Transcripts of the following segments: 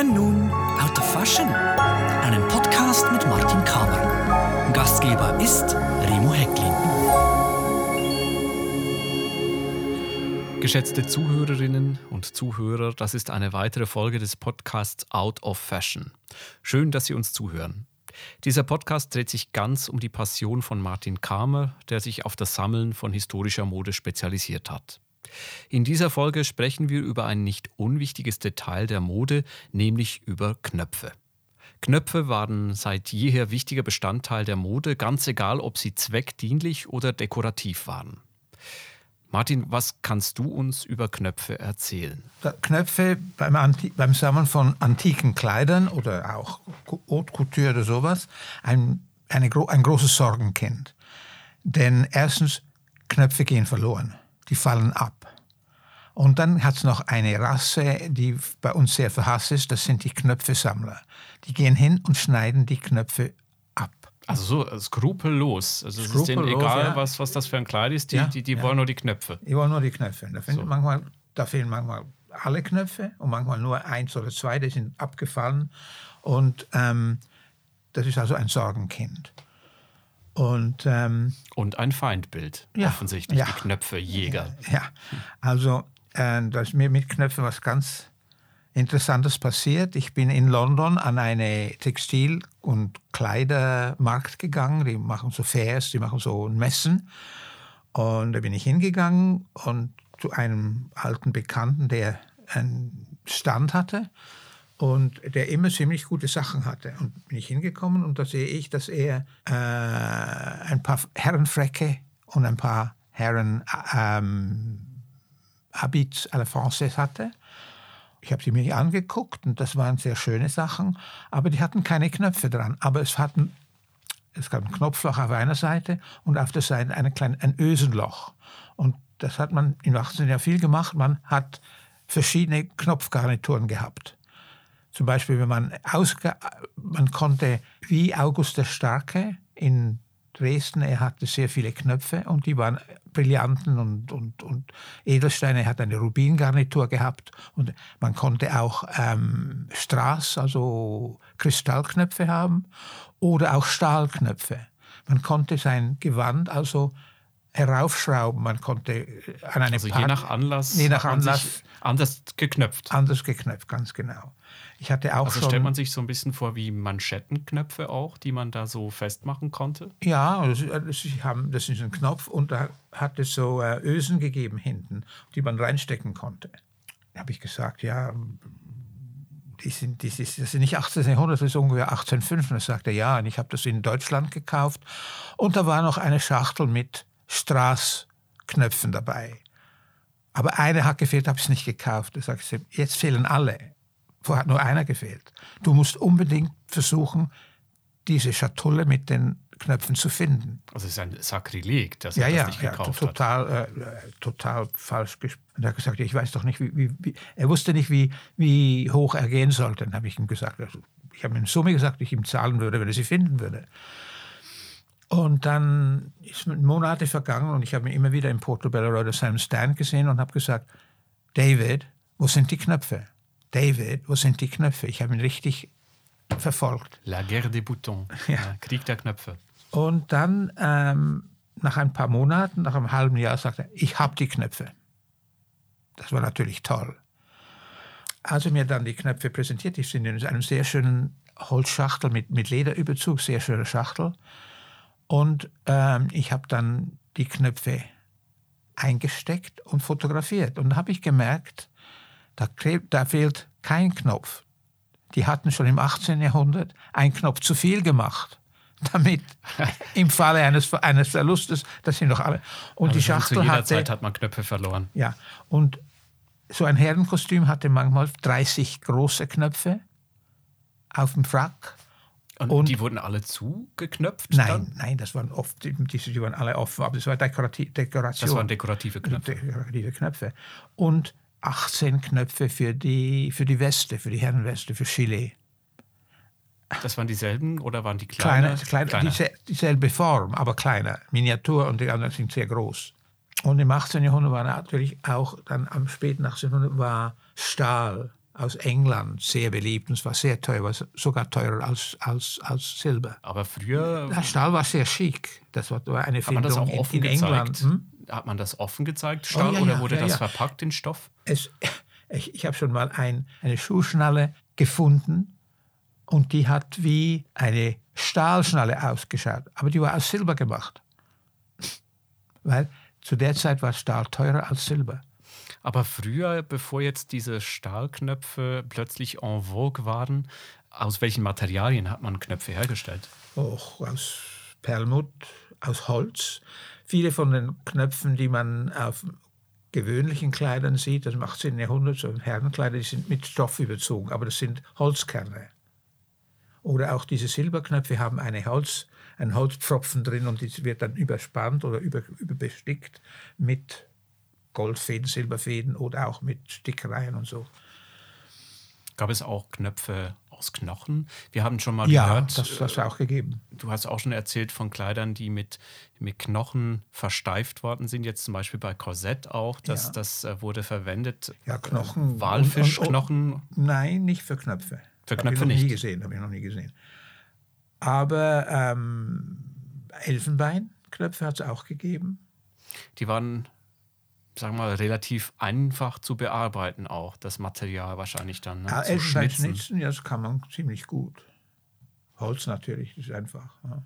hören nun Out of Fashion, einen Podcast mit Martin Kamer. Gastgeber ist Remo Hecklin. Geschätzte Zuhörerinnen und Zuhörer, das ist eine weitere Folge des Podcasts Out of Fashion. Schön, dass Sie uns zuhören. Dieser Podcast dreht sich ganz um die Passion von Martin Kamer, der sich auf das Sammeln von historischer Mode spezialisiert hat. In dieser Folge sprechen wir über ein nicht unwichtiges Detail der Mode, nämlich über Knöpfe. Knöpfe waren seit jeher wichtiger Bestandteil der Mode, ganz egal, ob sie zweckdienlich oder dekorativ waren. Martin, was kannst du uns über Knöpfe erzählen? Knöpfe beim, Anti beim Sammeln von antiken Kleidern oder auch Haute Couture oder sowas, ein, eine, ein großes Sorgenkind. Denn erstens, Knöpfe gehen verloren, die fallen ab. Und dann hat es noch eine Rasse, die bei uns sehr verhasst ist, das sind die Knöpfesammler. Die gehen hin und schneiden die Knöpfe ab. Also so äh, skrupellos. Also es ist denen egal, ja. was, was das für ein Kleid ist, die, ja, die, die ja. wollen nur die Knöpfe. Die wollen nur die Knöpfe. Da, so. manchmal, da fehlen manchmal alle Knöpfe und manchmal nur eins oder zwei, die sind abgefallen. Und ähm, das ist also ein Sorgenkind. Und, ähm, und ein Feindbild, offensichtlich, die Knöpfejäger. Ja, also äh, da ist mir mit Knöpfen was ganz Interessantes passiert. Ich bin in London an eine Textil- und Kleidermarkt gegangen. Die machen so Fairs, die machen so Messen. Und da bin ich hingegangen und zu einem alten Bekannten, der einen Stand hatte und der immer ziemlich gute Sachen hatte. Und bin ich hingekommen und da sehe ich, dass er äh, ein paar Herrenfrecke und ein paar Herren ähm, Habits à la Française hatte. Ich habe sie mir angeguckt und das waren sehr schöne Sachen, aber die hatten keine Knöpfe dran. Aber es hatten es gab ein Knopfloch auf einer Seite und auf der Seite eine kleine, ein Ösenloch. Und das hat man im 18. Jahr viel gemacht. Man hat verschiedene Knopfgarnituren gehabt. Zum Beispiel, wenn man ausge man konnte wie August der Starke in Dresden, er hatte sehr viele Knöpfe und die waren Brillanten und, und, und Edelsteine. Er hat eine Rubingarnitur gehabt und man konnte auch ähm, Strass, also Kristallknöpfe haben oder auch Stahlknöpfe. Man konnte sein Gewand also heraufschrauben. Man konnte äh, an eine also je nach Anlass, je nach Anlass anders geknöpft. Anders geknöpft, ganz genau. Ich hatte auch also schon, stellt man sich so ein bisschen vor wie Manschettenknöpfe auch, die man da so festmachen konnte? Ja, das, das, haben, das ist ein Knopf und da hat es so äh, Ösen gegeben hinten, die man reinstecken konnte. Da habe ich gesagt, ja, die sind, die ist, das sind nicht 1800, das ist ungefähr 1805. Und er sagte, ja, und ich habe das in Deutschland gekauft. Und da war noch eine Schachtel mit Straßknöpfen dabei. Aber eine hat gefehlt, habe ich es nicht gekauft. Da sagte ich, jetzt fehlen alle. Vorher hat nur einer gefehlt. Du musst unbedingt versuchen, diese Schatulle mit den Knöpfen zu finden. Also es ist ein Sakrileg, dass ja, er ja, das nicht ja, gekauft total, hat. Äh, total falsch gesprochen. Und er hat gesagt, ich weiß doch nicht, wie, wie, wie er wusste nicht, wie, wie hoch er gehen sollte. Dann habe ich ihm gesagt, also ich habe ihm eine Summe gesagt, ich ihm zahlen würde, wenn er sie finden würde. Und dann ist Monate vergangen und ich habe ihn immer wieder im Portobello auf seinem Stand gesehen und habe gesagt, David, wo sind die Knöpfe? David, wo sind die Knöpfe? Ich habe ihn richtig verfolgt. La guerre des boutons, ja. Krieg der Knöpfe. Und dann, ähm, nach ein paar Monaten, nach einem halben Jahr, sagte er, ich habe die Knöpfe. Das war natürlich toll. Als er mir dann die Knöpfe präsentiert, die sind in einem sehr schönen Holzschachtel mit, mit Lederüberzug, sehr schöne Schachtel. Und ähm, ich habe dann die Knöpfe eingesteckt und fotografiert. Und da habe ich gemerkt, da, da fehlt kein Knopf. Die hatten schon im 18. Jahrhundert einen Knopf zu viel gemacht damit im Falle eines, eines Verlustes, das sind doch alle. Und Aber die Schachtel zu jeder hatte, Zeit hat man Knöpfe verloren. Ja, und so ein Herrenkostüm hatte manchmal 30 große Knöpfe auf dem Frack. Und, und die wurden alle zugeknöpft? Nein, dann? nein, das waren oft, die, die waren alle offen, aber das war Dekorativ, Dekoration. Das waren dekorative Knöpfe. Dekorative Knöpfe. Und 18 Knöpfe für die, für die Weste, für die Herrenweste, für Chile. Das waren dieselben oder waren die kleiner? Kleine, kleine, kleiner. dieselbe Form, aber kleiner. Miniatur und die anderen sind sehr groß. Und im 18. Jahrhundert war natürlich auch, dann am späten 18. Jahrhundert war Stahl aus England sehr beliebt und es war sehr teuer, sogar teurer als, als, als Silber. Aber früher. Der Stahl war sehr chic. Das war, eine Hat man das auch Findung offen in, in? England. Hm? Hat man das offen gezeigt, Stahl, ja, oder ja, wurde ja, das verpackt in Stoff? Es, ich ich habe schon mal ein, eine Schuhschnalle gefunden und die hat wie eine Stahlschnalle ausgeschaut, aber die war aus Silber gemacht. Weil zu der Zeit war Stahl teurer als Silber. Aber früher, bevor jetzt diese Stahlknöpfe plötzlich en vogue waren, aus welchen Materialien hat man Knöpfe hergestellt? auch aus Perlmutt, aus Holz. Viele von den Knöpfen, die man auf gewöhnlichen Kleidern sieht, das im 18. Jahrhundert, so Herrenkleider, die sind mit Stoff überzogen, aber das sind Holzkerne. Oder auch diese Silberknöpfe haben eine Holz, einen Holzpfropfen drin und die wird dann überspannt oder über, überbestickt mit Goldfäden, Silberfäden oder auch mit Stickereien und so. Gab es auch Knöpfe aus Knochen? Wir haben schon mal Ja, gehört, das hat es auch gegeben. du hast auch schon erzählt von Kleidern, die mit, mit Knochen versteift worden sind. Jetzt zum Beispiel bei Korsett auch, das, Ja. das äh, wurde verwendet. Ja, Knochen. Äh, Walfischknochen. Nein, nicht für Knöpfe. Für Hab Knöpfe ich noch nie nicht. gesehen, habe ich noch nie gesehen. Aber ähm, Elfenbeinknöpfe hat es auch gegeben. Die waren, sagen wir mal, relativ einfach zu bearbeiten auch, das Material wahrscheinlich dann. Ne? Ah, zu schnitzen. Elfenbeinschnitzen, ja, das kann man ziemlich gut. Holz natürlich, das ist einfach. Ja.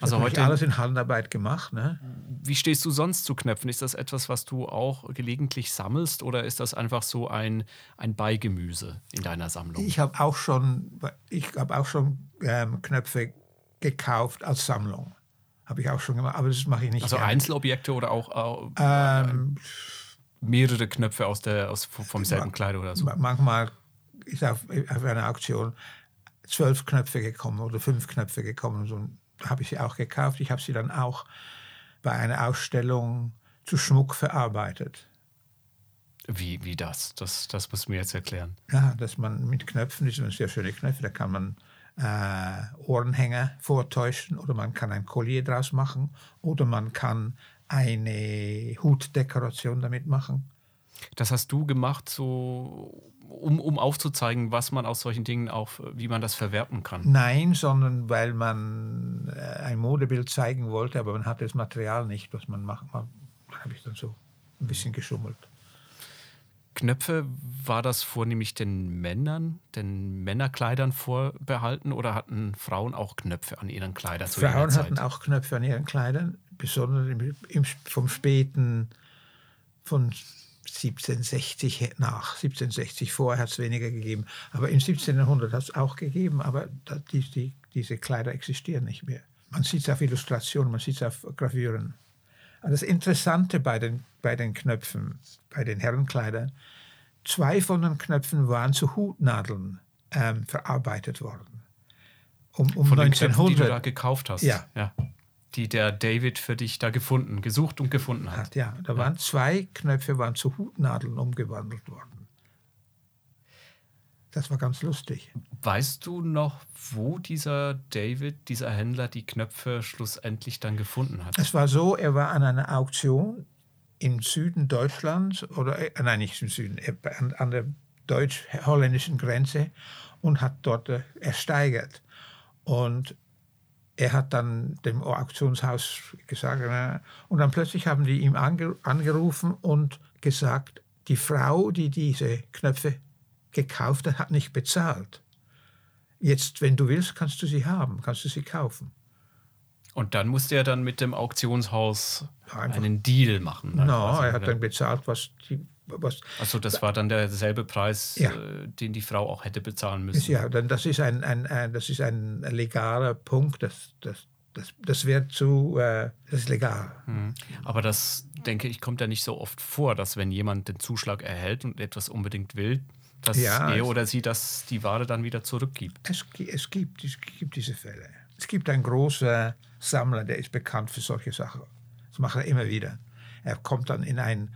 Das Also heute- alles in Handarbeit gemacht. Ne? Wie stehst du sonst zu Knöpfen? Ist das etwas, was du auch gelegentlich sammelst oder ist das einfach so ein, ein Beigemüse in deiner Sammlung? Ich habe auch schon, ich habe auch schon ähm, Knöpfe gekauft als Sammlung. Habe ich auch schon gemacht, aber das mache ich nicht. also gerne. Einzelobjekte oder auch äh, Ähm, mehrere Knöpfe aus der, aus, vom selben Kleid oder so? Ma- Manchmal ist auf, auf einer Auktion zwölf Knöpfe gekommen oder fünf Knöpfe gekommen. So, habe ich sie auch gekauft. Ich habe sie dann auch bei einer Ausstellung zu Schmuck verarbeitet. Wie, wie das? das? Das musst du mir jetzt erklären. Ja, dass man mit Knöpfen, das sind sehr schöne Knöpfe, da kann man Ohrenhänger vortäuschen oder man kann ein Collier draus machen oder man kann eine Hutdekoration damit machen. Das hast du gemacht, so um, um aufzuzeigen, was man aus solchen Dingen auch, wie man das verwerten kann. Nein, sondern weil man äh, ein Modebild zeigen wollte, aber man hatte das Material nicht, was man machen kann. Da habe ich dann so ein bisschen geschummelt. Knöpfe, war das vornehmlich den Männern, den Männerkleidern vorbehalten oder hatten Frauen auch Knöpfe an ihren Kleidern Frauen hatten auch Knöpfe an ihren Kleidern, besonders im, im, vom späten, von 1760 nach. 1760 vorher hat es weniger gegeben. Aber im 1700 hat es auch gegeben, aber die, die, diese Kleider existieren nicht mehr. Man sieht es auf Illustrationen, man sieht es auf Gravüren. Und das Interessante bei den, bei den Knöpfen, bei den Herrenkleidern, zwei von den Knöpfen waren zu Hutnadeln ähm, verarbeitet worden. Um, um Von den Knöpfen, die du 1900 da gekauft hast. Ja. Die der David für dich da gefunden, gesucht und gefunden hat. hat. Ja, da waren zwei Knöpfe waren zu Hutnadeln umgewandelt worden. Das war ganz lustig. Weißt du noch, wo dieser David, dieser Händler, die Knöpfe schlussendlich dann gefunden hat? Es war so, er war an einer Auktion im Süden Deutschlands, oder äh, nein, nicht im Süden, äh, an, an der deutsch-holländischen Grenze und hat dort äh, ersteigert. Und er hat dann dem Auktionshaus gesagt, äh, und dann plötzlich haben die ihm ange, angerufen und gesagt, die Frau, die diese Knöpfe gekauft hat, hat nicht bezahlt. Jetzt, wenn du willst, kannst du sie haben, kannst du sie kaufen. Und dann musste er dann mit dem Auktionshaus Einfach- einen Deal machen. ne, No, er hat oder? dann bezahlt, was die, was Also das war dann derselbe Preis, Ja. äh, den die Frau auch hätte bezahlen müssen. Ja, dann das ist ein, ein, ein, das ist ein legaler Punkt. Das, das, das, das wird zu, äh, das ist legal. Mhm. Aber das, denke ich, kommt ja nicht so oft vor, dass wenn jemand den Zuschlag erhält und etwas unbedingt will, dass Ja, er oder sie das, die Ware dann wieder zurückgibt. Es, es, gibt, es gibt diese Fälle. Es gibt einen großen Sammler, der ist bekannt für solche Sachen. Das macht er immer wieder. Er kommt dann in ein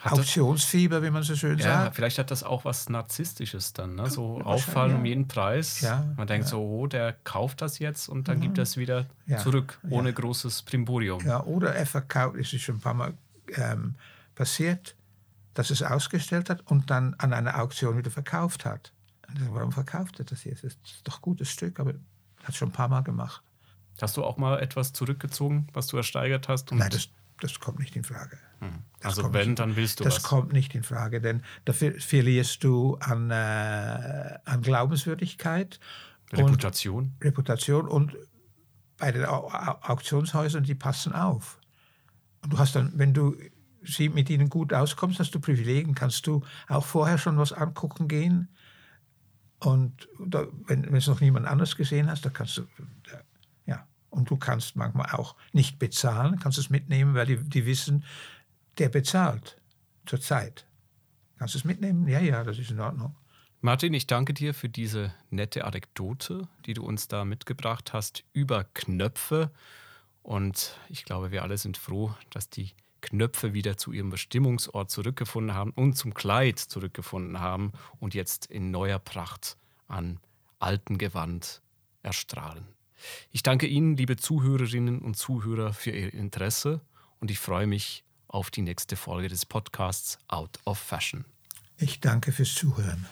Hat das, Auktionsfieber, wie man so schön ja, sagt. vielleicht hat das auch was Narzisstisches dann, ne? so wahrscheinlich, auffallen um ja. jeden Preis. Ja, Man denkt ja. so, oh, der kauft das jetzt und dann gibt er es wieder Ja, zurück, ja. ohne großes Primborium. Ja, oder er verkauft, es ist schon ein paar Mal ähm, passiert, dass es ausgestellt hat und dann an einer Auktion wieder verkauft hat. Warum verkauft er das jetzt? Das ist doch ein gutes Stück, aber hat es schon ein paar Mal gemacht. Hast du auch mal etwas zurückgezogen, was du ersteigert hast? Nein, das, das kommt nicht in Frage. Hm. Also wenn, dann willst du das was. Das kommt nicht in Frage, denn dafür verlierst du an, äh, an Glaubenswürdigkeit. Reputation. Und Reputation und bei den Auktionshäusern, die passen auf. Und du hast dann, wenn du mit ihnen gut auskommst, hast du Privilegien, kannst du auch vorher schon was angucken gehen. Und da, wenn, wenn es noch niemand anders gesehen hast, da kannst du, ja. Und du kannst manchmal auch nicht bezahlen, kannst es mitnehmen, weil die, die wissen, der bezahlt zur Zeit. Kannst du es mitnehmen? Ja, ja, das ist in Ordnung. Martin, ich danke dir für diese nette Anekdote, die du uns da mitgebracht hast über Knöpfe. Und ich glaube, wir alle sind froh, dass die Knöpfe wieder zu ihrem Bestimmungsort zurückgefunden haben und zum Kleid zurückgefunden haben und jetzt in neuer Pracht an alten Gewand erstrahlen. Ich danke Ihnen, liebe Zuhörerinnen und Zuhörer, für Ihr Interesse und ich freue mich auf die nächste Folge des Podcasts Out of Fashion. Ich danke fürs Zuhören.